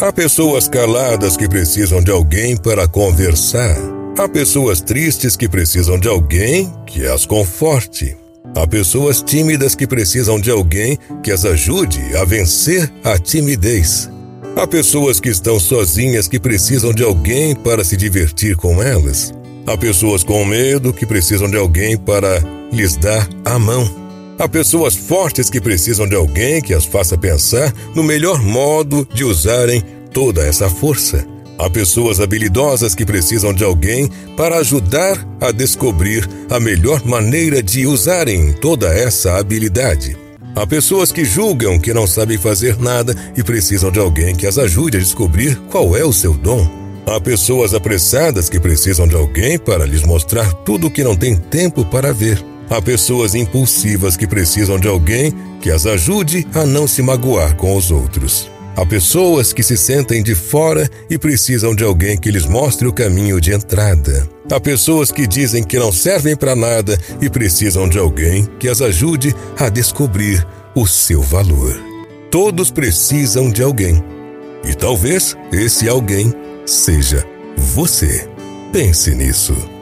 Há pessoas caladas que precisam de alguém para conversar. Há pessoas tristes que precisam de alguém que as conforte. Há pessoas tímidas que precisam de alguém que as ajude a vencer a timidez. Há pessoas que estão sozinhas que precisam de alguém para se divertir com elas. Há pessoas com medo que precisam de alguém para lhes dar a mão. Há pessoas fortes que precisam de alguém que as faça pensar no melhor modo de usarem toda essa força. Há pessoas habilidosas que precisam de alguém para ajudar a descobrir a melhor maneira de usarem toda essa habilidade. Há pessoas que julgam que não sabem fazer nada e precisam de alguém que as ajude a descobrir qual é o seu dom. Há pessoas apressadas que precisam de alguém para lhes mostrar tudo o que não tem tempo para ver. Há pessoas impulsivas que precisam de alguém que as ajude a não se magoar com os outros. Há pessoas que se sentem de fora e precisam de alguém que lhes mostre o caminho de entrada. Há pessoas que dizem que não servem para nada e precisam de alguém que as ajude a descobrir o seu valor. Todos precisam de alguém. E talvez esse alguém seja você. Pense nisso.